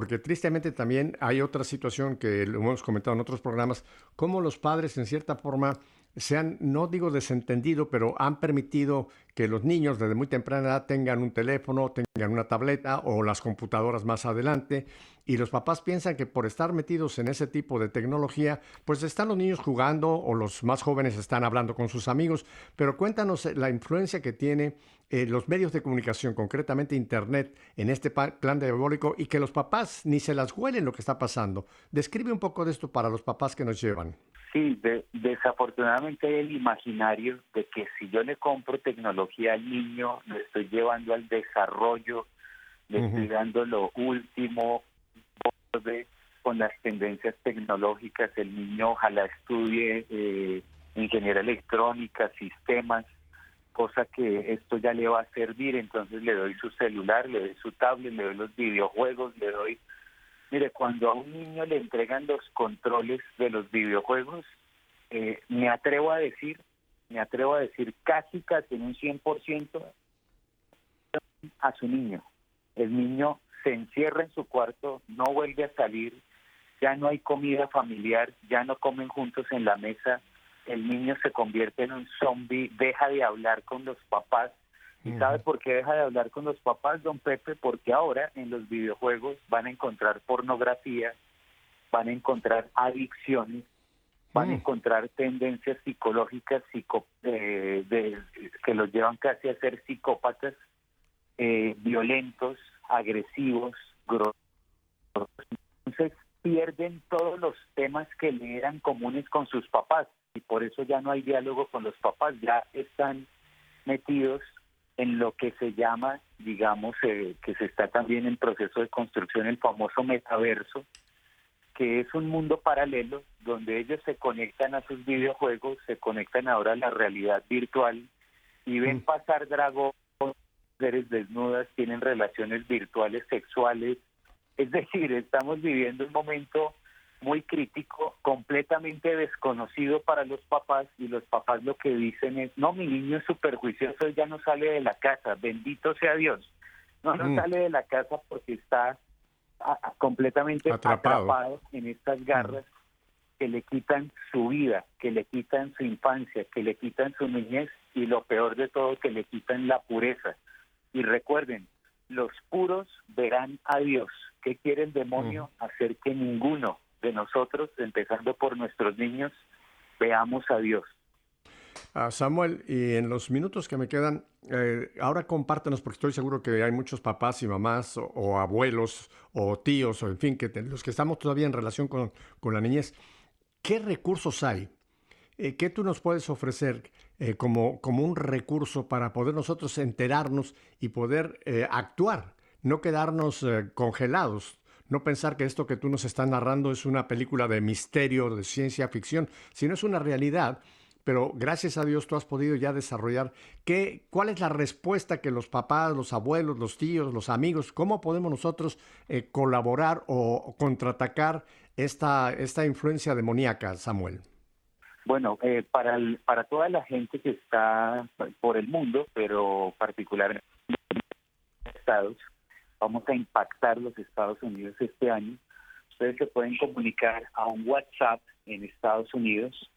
porque tristemente también hay otra situación que lo hemos comentado en otros programas, cómo los padres en cierta forma se han, no digo desentendido, pero han permitido que los niños desde muy temprana tengan un teléfono, tengan una tableta o las computadoras más adelante. Y los papás piensan que por estar metidos en ese tipo de tecnología, pues están los niños jugando o los más jóvenes están hablando con sus amigos. Pero cuéntanos la influencia que tiene eh, los medios de comunicación, concretamente Internet, en este plan diabólico y que los papás ni se las huelen lo que está pasando. Describe un poco de esto para los papás que nos llevan. Sí, desafortunadamente el imaginario de que si yo le compro tecnología al niño, le estoy llevando al desarrollo, le estoy dando lo último con las tendencias tecnológicas. El niño ojalá estudie eh, ingeniería electrónica, sistemas, cosa que esto ya le va a servir, entonces le doy su celular, le doy su tablet, le doy los videojuegos, le doy... Mire, cuando a un niño le entregan los controles de los videojuegos, eh, me atrevo a decir, me atrevo a decir casi casi en un 100% a su niño. El niño se encierra en su cuarto, no vuelve a salir, ya no hay comida familiar, ya no comen juntos en la mesa, el niño se convierte en un zombie, deja de hablar con los papás. ¿Y sabe por qué deja de hablar con los papás, don Pepe? Porque ahora en los videojuegos van a encontrar pornografía, van a encontrar adicciones, van a encontrar tendencias psicológicas psico eh, que los llevan casi a ser psicópatas, eh, violentos, agresivos, grosos. Entonces pierden todos los temas que le eran comunes con sus papás y por eso ya no hay diálogo con los papás, ya están metidos en lo que se llama, digamos, eh, que se está también en proceso de construcción, el famoso metaverso, que es un mundo paralelo donde ellos se conectan a sus videojuegos, se conectan ahora a la realidad virtual y ven mm. pasar dragones, mujeres desnudas, tienen relaciones virtuales sexuales. Es decir, estamos viviendo un momento muy crítico, completamente desconocido para los papás y los papás lo que dicen es, no, mi niño es súper juicioso, ya no sale de la casa, bendito sea Dios. No, no mm. sale de la casa porque está completamente atrapado. en estas garras que le quitan su vida, que le quitan su infancia, que le quitan su niñez y lo peor de todo, que le quitan la pureza. Y recuerden, los puros verán a Dios. ¿Qué quiere el demonio? Mm. Hacer que ninguno de nosotros, empezando por nuestros niños, veamos a Dios. Samuel, y en los minutos que me quedan, eh, ahora compártenos, porque estoy seguro que hay muchos papás y mamás o, abuelos o tíos, o en fin, que los que estamos todavía en relación con, la niñez, ¿qué recursos hay? Eh, ¿Qué tú nos puedes ofrecer eh, como, como un recurso para poder nosotros enterarnos y poder actuar, no quedarnos congelados? No pensar que esto que tú nos estás narrando es una película de misterio, de ciencia ficción, sino es una realidad. Pero gracias a Dios tú has podido ya desarrollar qué, cuál es la respuesta que los papás, los abuelos, los tíos, los amigos, cómo podemos nosotros eh, colaborar o contraatacar esta, esta influencia demoníaca, Samuel. Bueno, eh, para, para toda la gente que está por el mundo, pero particularmente estados, vamos a impactar los Estados Unidos este año. Ustedes se pueden comunicar a un WhatsApp en Estados Unidos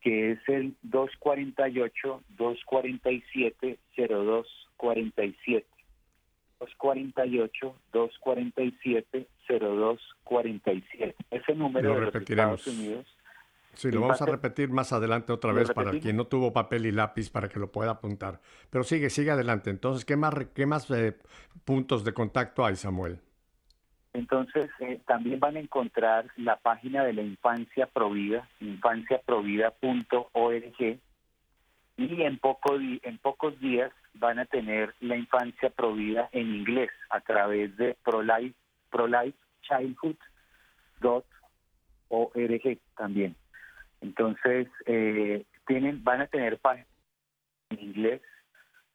que es el 248-247-0247. 248-247-0247. Ese número Lo repetiremos. de Estados Unidos Sí, lo vamos a repetir más adelante otra vez para quien no tuvo papel y lápiz para que lo pueda apuntar. Pero sigue, sigue adelante. Entonces, ¿qué más, qué más eh, puntos de contacto hay, Samuel? Entonces, eh, también van a encontrar la página de la Infancia Provida, infanciaprovida.org, y en, poco en pocos días van a tener la Infancia Provida en inglés a través de ProLife, ProLifeChildhood.org también. Entonces, eh, tienen, van a tener páginas en inglés.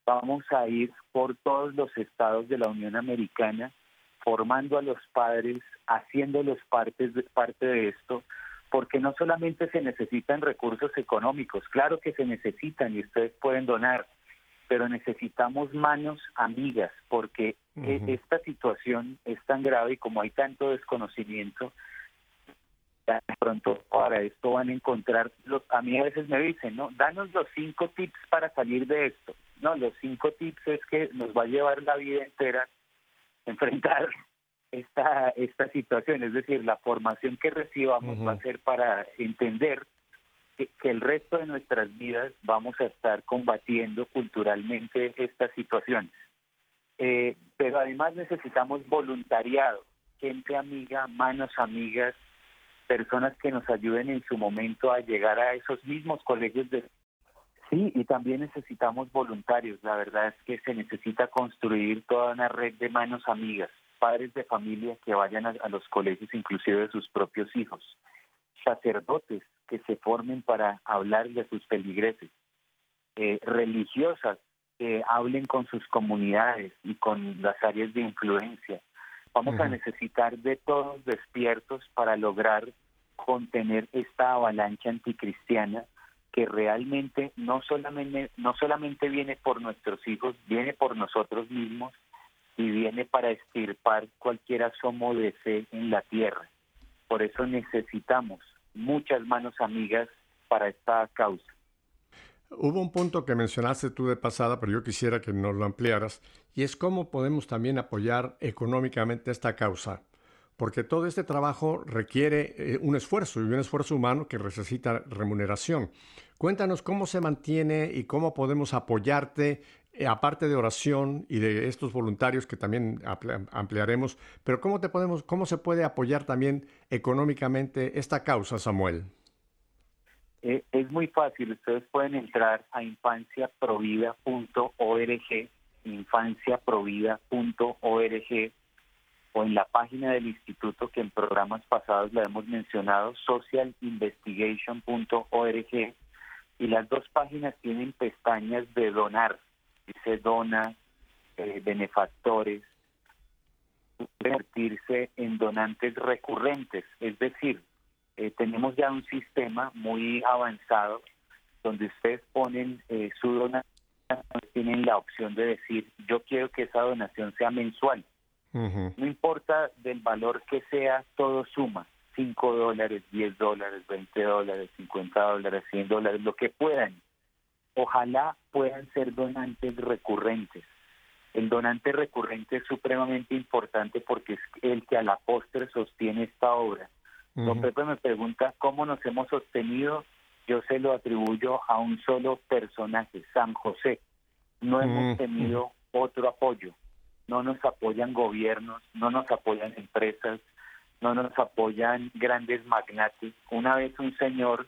Vamos a ir por todos los estados de la Unión Americana formando a los padres, haciéndolos parte de, parte de esto, porque no solamente se necesitan recursos económicos, claro que se necesitan y ustedes pueden donar, pero necesitamos manos amigas, porque e, esta situación es tan grave y como hay tanto desconocimiento, de pronto para esto van a encontrar, los, a mí a veces me dicen, ¿no? Danos los cinco tips para salir de esto. No, los cinco tips es que nos va a llevar la vida entera enfrentar esta, esta situación. Es decir, la formación que recibamos va a ser para entender que, el resto de nuestras vidas vamos a estar combatiendo culturalmente estas situaciones. Eh, pero además necesitamos voluntariado, gente amiga, manos amigas, personas que nos ayuden en su momento a llegar a esos mismos colegios de... Sí, y también necesitamos voluntarios. La verdad es que se necesita construir toda una red de manos amigas, padres de familia que vayan a, los colegios inclusive de sus propios hijos, sacerdotes que se formen para hablar de sus peligreses, eh, religiosas que hablen con sus comunidades y con las áreas de influencia. Vamos a necesitar de todos despiertos para lograr contener esta avalancha anticristiana que realmente no solamente, no solamente viene por nuestros hijos, viene por nosotros mismos y viene para estirpar cualquier asomo de fe en la tierra. Por eso necesitamos muchas manos amigas para esta causa. Hubo un punto que mencionaste tú de pasada, pero yo quisiera que nos lo ampliaras, y es cómo podemos también apoyar económicamente esta causa, porque todo este trabajo requiere eh, un esfuerzo y un esfuerzo humano que necesita remuneración. Cuéntanos cómo se mantiene y cómo podemos apoyarte, eh, aparte de oración y de estos voluntarios que también ampliaremos, pero cómo te podemos, cómo se puede apoyar también económicamente esta causa, Samuel. Eh, es muy fácil, ustedes pueden entrar a infanciaprovida.org, infanciaprovida.org o en la página del instituto que en programas pasados la hemos mencionado, socialinvestigation.org, y las dos páginas tienen pestañas de donar, dice dona, eh, benefactores, convertirse en donantes recurrentes, es decir, eh, tenemos ya un sistema muy avanzado donde ustedes ponen eh, su donación, tienen la opción de decir, yo quiero que esa donación sea mensual. No importa del valor que sea, todo suma. 5 dólares, 10 dólares, 20 dólares, 50 dólares, 100 dólares, lo que puedan. Ojalá puedan ser donantes recurrentes. El donante recurrente es supremamente importante porque es el que a la postre sostiene esta obra. Don Pepe me pregunta cómo nos hemos sostenido. Yo se lo atribuyo a un solo personaje, San José. No hemos tenido otro apoyo. No nos apoyan gobiernos, no nos apoyan empresas, no nos apoyan grandes magnates. Una vez un señor,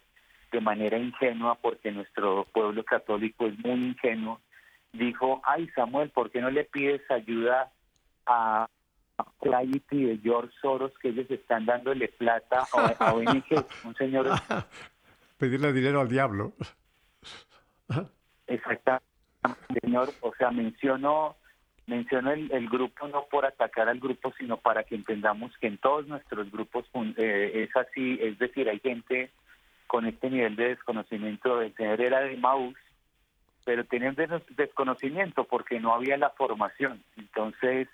de manera ingenua, porque nuestro pueblo católico es muy ingenuo, dijo, ay Samuel, ¿por qué no le pides ayuda a Clarity de George Soros que ellos están dándole plata a, ONG, un señor... Pedirle dinero al diablo. Exactamente, señor. O sea, menciono, menciono el, grupo no por atacar al grupo, sino para que entendamos que en todos nuestros grupos eh, es así. Es decir, hay gente con este nivel de desconocimiento. El señor era de Maus, pero tenían desconocimiento porque no había la formación. Entonces,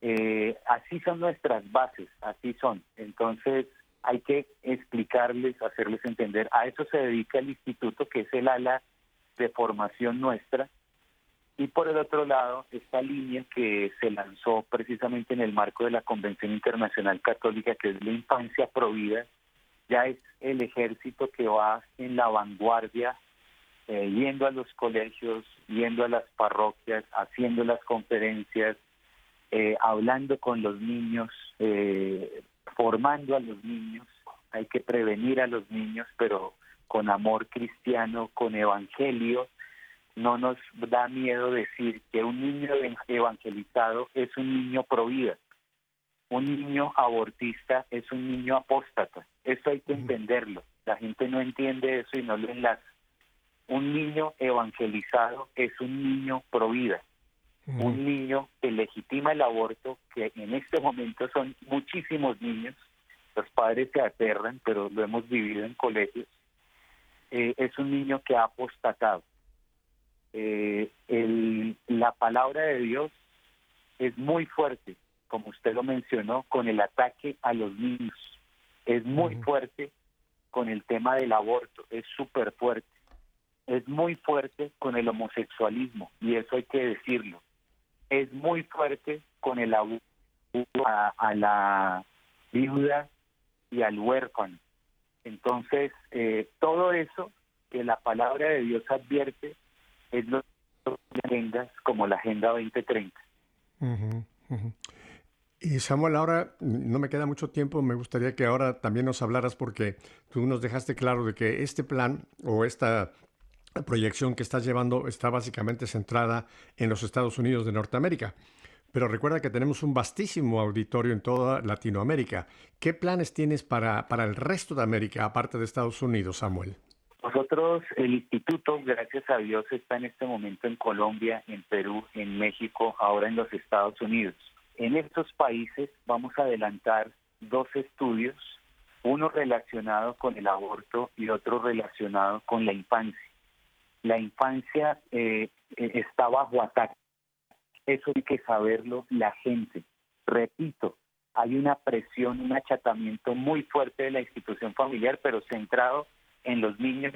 eh, así son nuestras bases, así son. Entonces hay que explicarles, hacerles entender. A eso se dedica el instituto, que es el ala de formación nuestra. Y por el otro lado, esta línea que se lanzó precisamente en el marco de la Convención Internacional Católica, que es la infancia provida, ya es el ejército que va en la vanguardia, eh, yendo a los colegios, yendo a las parroquias, haciendo las conferencias, eh, hablando con los niños, eh, formando a los niños. Hay que prevenir a los niños, pero con amor cristiano, con evangelio. No nos da miedo decir que un niño evangelizado es un niño pro vida. Un niño abortista es un niño apóstata. Eso hay que entenderlo. La gente no entiende eso y no lo enlaza. Un niño evangelizado es un niño pro vida un niño que legitima el aborto, que en este momento son muchísimos niños, los padres se aterran, pero lo hemos vivido en colegios, eh, es un niño que ha apostatado. Eh, la palabra de Dios es muy fuerte, como usted lo mencionó, con el ataque a los niños. Es muy fuerte con el tema del aborto, es súper fuerte. Es muy fuerte con el homosexualismo, y eso hay que decirlo es muy fuerte con el abuso a, la viuda y al huérfano. Entonces, eh, todo eso que la palabra de Dios advierte es lo que agendas como la Agenda 2030. Y Samuel, ahora no me queda mucho tiempo, me gustaría que ahora también nos hablaras porque tú nos dejaste claro de que este plan o esta proyección que estás llevando está básicamente centrada en los Estados Unidos de Norteamérica. Pero recuerda que tenemos un vastísimo auditorio en toda Latinoamérica. ¿Qué planes tienes para, para el resto de América, aparte de Estados Unidos, Samuel? Nosotros, el instituto, gracias a Dios, está en este momento en Colombia, en Perú, en México, ahora en los Estados Unidos. En estos países vamos a adelantar dos estudios, uno relacionado con el aborto y otro relacionado con la infancia. La infancia eh, eh, está bajo ataque. Eso hay que saberlo la gente. Repito, hay una presión, un achatamiento muy fuerte de la institución familiar, pero centrado en los niños.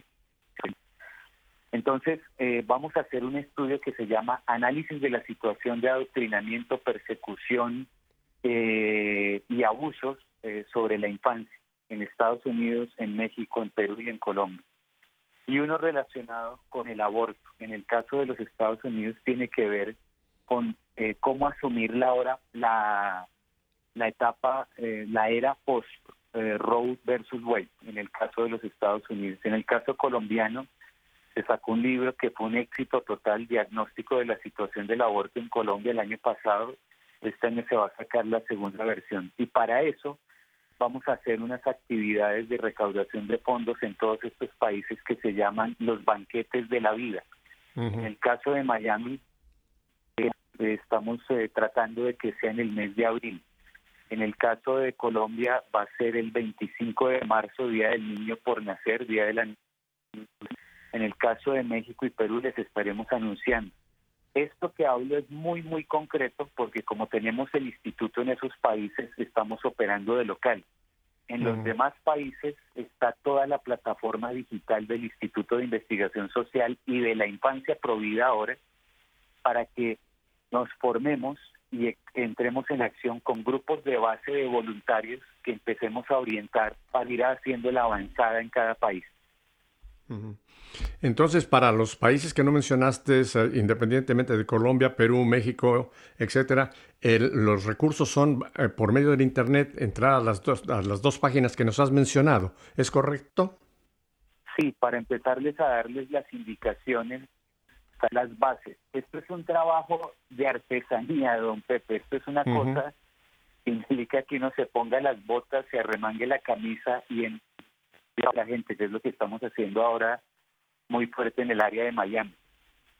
Entonces, eh, vamos a hacer un estudio que se llama Análisis de la situación de adoctrinamiento, persecución eh, y abusos eh, sobre la infancia en Estados Unidos, en México, en Perú y en Colombia. Y uno relacionado con el aborto. En el caso de los Estados Unidos tiene que ver con cómo asumir la hora, la, la etapa, la era post eh, Roe versus Wade, en el caso de los Estados Unidos. En el caso colombiano, se sacó un libro que fue un éxito total, diagnóstico de la situación del aborto en Colombia el año pasado. Este año se va a sacar la segunda versión. Y para eso vamos a hacer unas actividades de recaudación de fondos en todos estos países que se llaman los banquetes de la vida. En el caso de Miami, eh, estamos eh, tratando de que sea en el mes de abril. En el caso de Colombia va a ser el 25 de marzo, Día del Niño por Nacer, Día de la En el caso de México y Perú les estaremos anunciando. Esto que hablo es muy, muy concreto porque como tenemos el instituto en esos países, estamos operando de local. En los demás países está toda la plataforma digital del Instituto de Investigación Social y de la Infancia Provida ahora para que nos formemos y entremos en acción con grupos de base de voluntarios que empecemos a orientar para ir haciendo la avanzada en cada país. Entonces, para los países que no mencionaste, eh, independientemente de Colombia, Perú, México, etcétera, los recursos son eh, por medio del Internet, entrar a las, dos, a las dos páginas que nos has mencionado. ¿Es correcto? Sí, para empezarles a darles las indicaciones las bases. Esto es un trabajo de artesanía, don Pepe. Esto es una cosa que implica que uno se ponga las botas, se arremangue la camisa y en la gente, que es lo que estamos haciendo ahora muy fuerte en el área de Miami.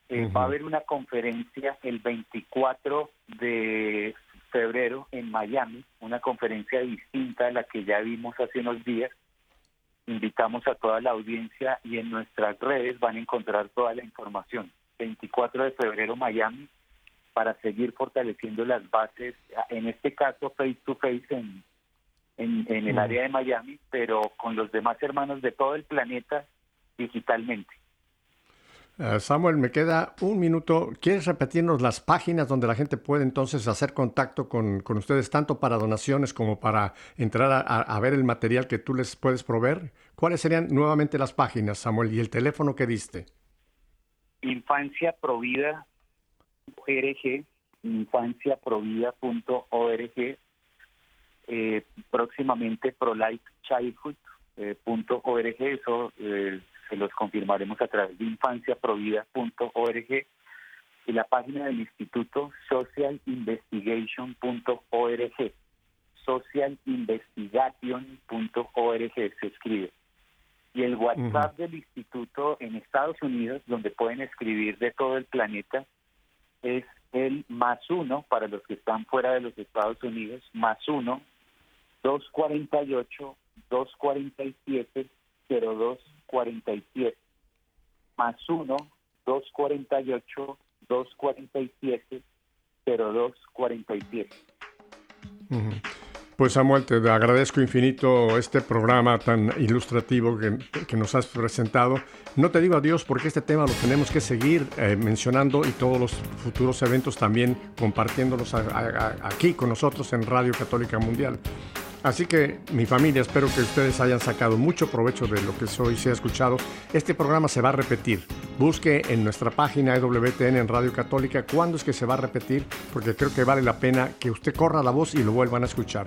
Eh, va a haber una conferencia el 24 de febrero en Miami, una conferencia distinta a la que ya vimos hace unos días. Invitamos a toda la audiencia y en nuestras redes van a encontrar toda la información. 24 de febrero Miami para seguir fortaleciendo las bases, en este caso face to face en, en, el área de Miami, pero con los demás hermanos de todo el planeta digitalmente. Eh, Samuel, me queda un minuto. ¿Quieres repetirnos las páginas donde la gente puede entonces hacer contacto con, ustedes, tanto para donaciones como para entrar a, a, ver el material que tú les puedes proveer? ¿Cuáles serían nuevamente las páginas, Samuel, y el teléfono que diste? infanciaprovida.org, infanciaprovida.org, eh, próximamente prolifechildhood.org, eh, eso eh, se los confirmaremos a través de infanciaprovida.org y la página del instituto socialinvestigation.org, socialinvestigation.org se escribe y el WhatsApp del instituto en Estados Unidos, donde pueden escribir de todo el planeta, es el más uno para los que están fuera de los Estados Unidos, más uno, 248, 247, 0247, más uno, 248, 247, 0247. Pues Samuel, te agradezco infinito este programa tan ilustrativo que, nos has presentado. No te digo adiós porque este tema lo tenemos que seguir eh, mencionando y todos los futuros eventos también compartiéndolos aquí con nosotros en Radio Católica Mundial. Así que mi familia, espero que ustedes hayan sacado mucho provecho de lo que hoy se ha escuchado. Este programa se va a repetir. Busque en nuestra página EWTN en Radio Católica cuándo es que se va a repetir, porque creo que vale la pena que usted corra la voz y lo vuelvan a escuchar.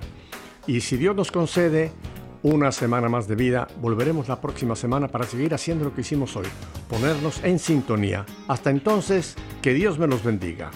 Y si Dios nos concede una semana más de vida, volveremos la próxima semana para seguir haciendo lo que hicimos hoy, ponernos en sintonía. Hasta entonces, que Dios me los bendiga.